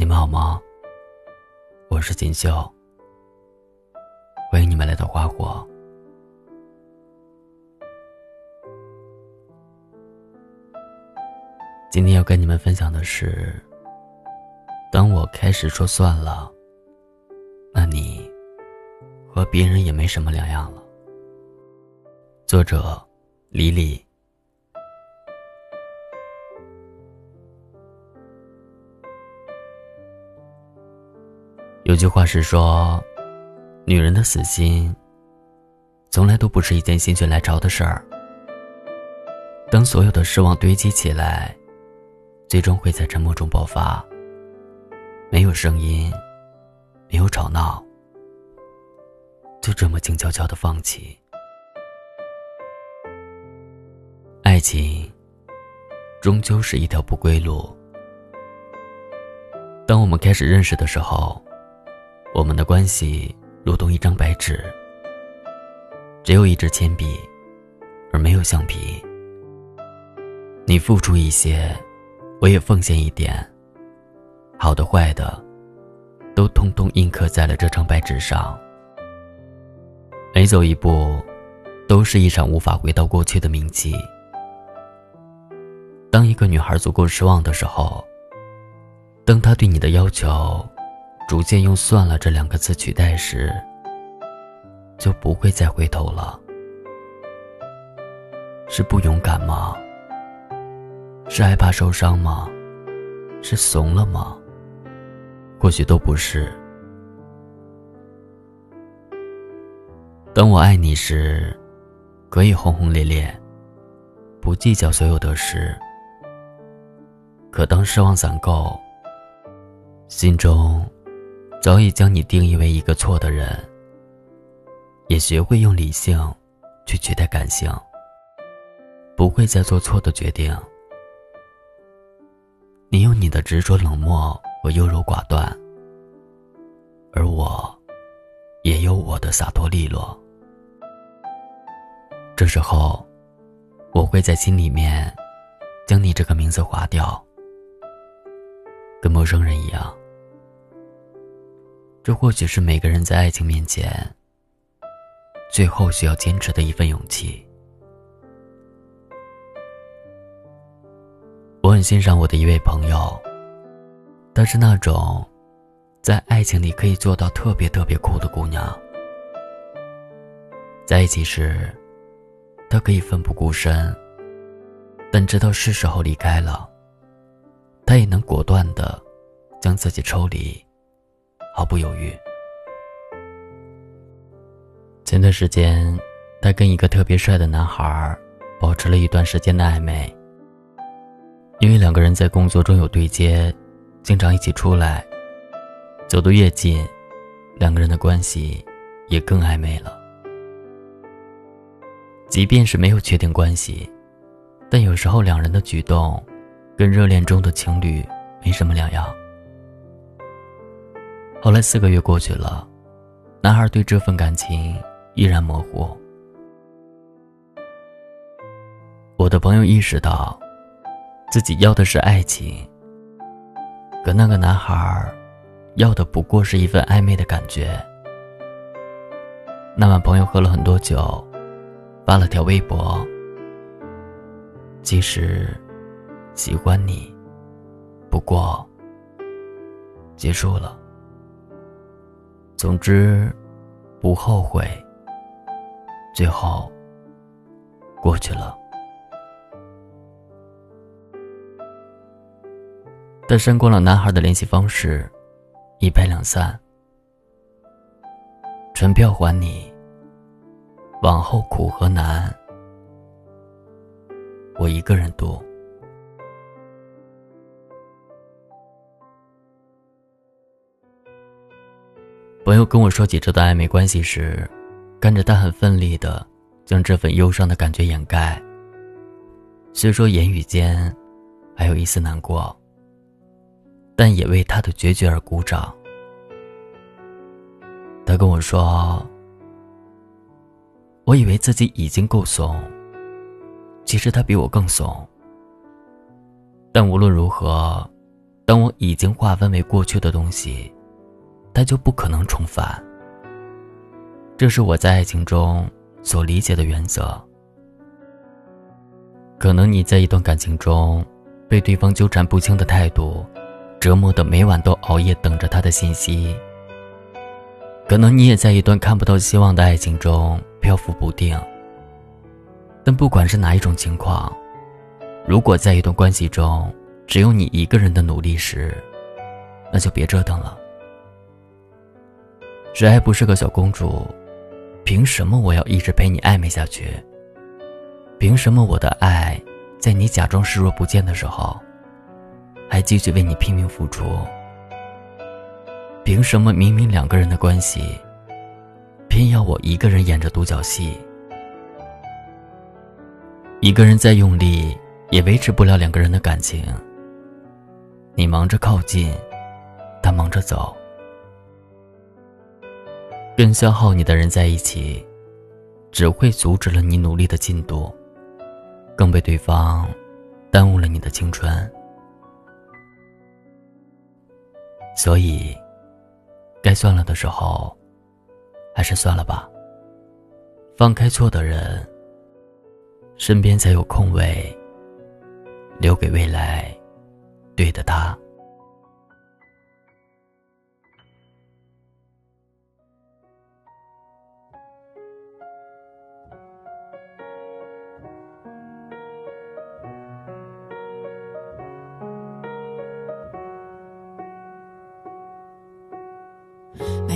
你们好吗？我是锦绣，欢迎你们来到花火。今天要跟你们分享的是，当我开始说算了，那你和别人也没什么两样了。作者：李李。有句话是说，女人的死心，从来都不是一件心血来潮的事儿。当所有的失望堆积起来，最终会在沉默中爆发。没有声音，没有吵闹，就这么静悄悄的放弃。爱情，终究是一条不归路。当我们开始认识的时候。我们的关系如同一张白纸，只有一支铅笔，而没有橡皮。你付出一些，我也奉献一点。好的坏的，都通通印刻在了这张白纸上。每走一步，都是一场无法回到过去的铭记。当一个女孩足够失望的时候，当她对你的要求。逐渐用“算了”这两个字取代时，就不会再回头了。是不勇敢吗？是害怕受伤吗？是怂了吗？或许都不是。当我爱你时，可以轰轰烈烈，不计较所有得失。可当失望攒够，心中……早已将你定义为一个错的人，也学会用理性去取代感性，不会再做错的决定。你有你的执着冷漠和优柔寡断，而我，也有我的洒脱利落。这时候，我会在心里面，将你这个名字划掉，跟陌生人一样。这或许是每个人在爱情面前，最后需要坚持的一份勇气。我很欣赏我的一位朋友，她是那种在爱情里可以做到特别特别酷的姑娘。在一起时，她可以奋不顾身，但知道是时候离开了，她也能果断的将自己抽离。毫不犹豫。前段时间，他跟一个特别帅的男孩保持了一段时间的暧昧。因为两个人在工作中有对接，经常一起出来，走得越近，两个人的关系也更暧昧了。即便是没有确定关系，但有时候两人的举动，跟热恋中的情侣没什么两样。后来四个月过去了，男孩对这份感情依然模糊。我的朋友意识到，自己要的是爱情，可那个男孩要的不过是一份暧昧的感觉。那晚，朋友喝了很多酒，发了条微博：“其实喜欢你，不过结束了。”总之，不后悔。最后，过去了。他删光了男孩的联系方式，一拍两散。船票还你，往后苦和难，我一个人渡。朋友跟我说起这段暧昧关系时，看着他很奋力的将这份忧伤的感觉掩盖。虽说言语间还有一丝难过，但也为他的决绝而鼓掌。他跟我说：“我以为自己已经够怂，其实他比我更怂。但无论如何，当我已经划分为过去的东西，他就不可能重返。这是我在爱情中所理解的原则。可能你在一段感情中，被对方纠缠不清的态度折磨的每晚都熬夜等着他的信息。可能你也在一段看不到希望的爱情中漂浮不定。但不管是哪一种情况，如果在一段关系中只有你一个人的努力时，那就别折腾了。谁还不是个小公主？凭什么我要一直陪你暧昧下去？凭什么我的爱，在你假装视若不见的时候，还继续为你拼命付出？凭什么明明两个人的关系，偏要我一个人演着独角戏？一个人再用力，也维持不了两个人的感情。你忙着靠近，他忙着走。跟消耗你的人在一起，只会阻止了你努力的进度，更被对方耽误了你的青春。所以，该算了的时候，还是算了吧。放开错的人，身边才有空位，留给未来对的他。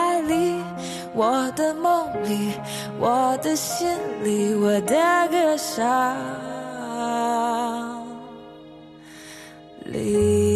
怀里，我的梦里，我的心里，我的歌声里。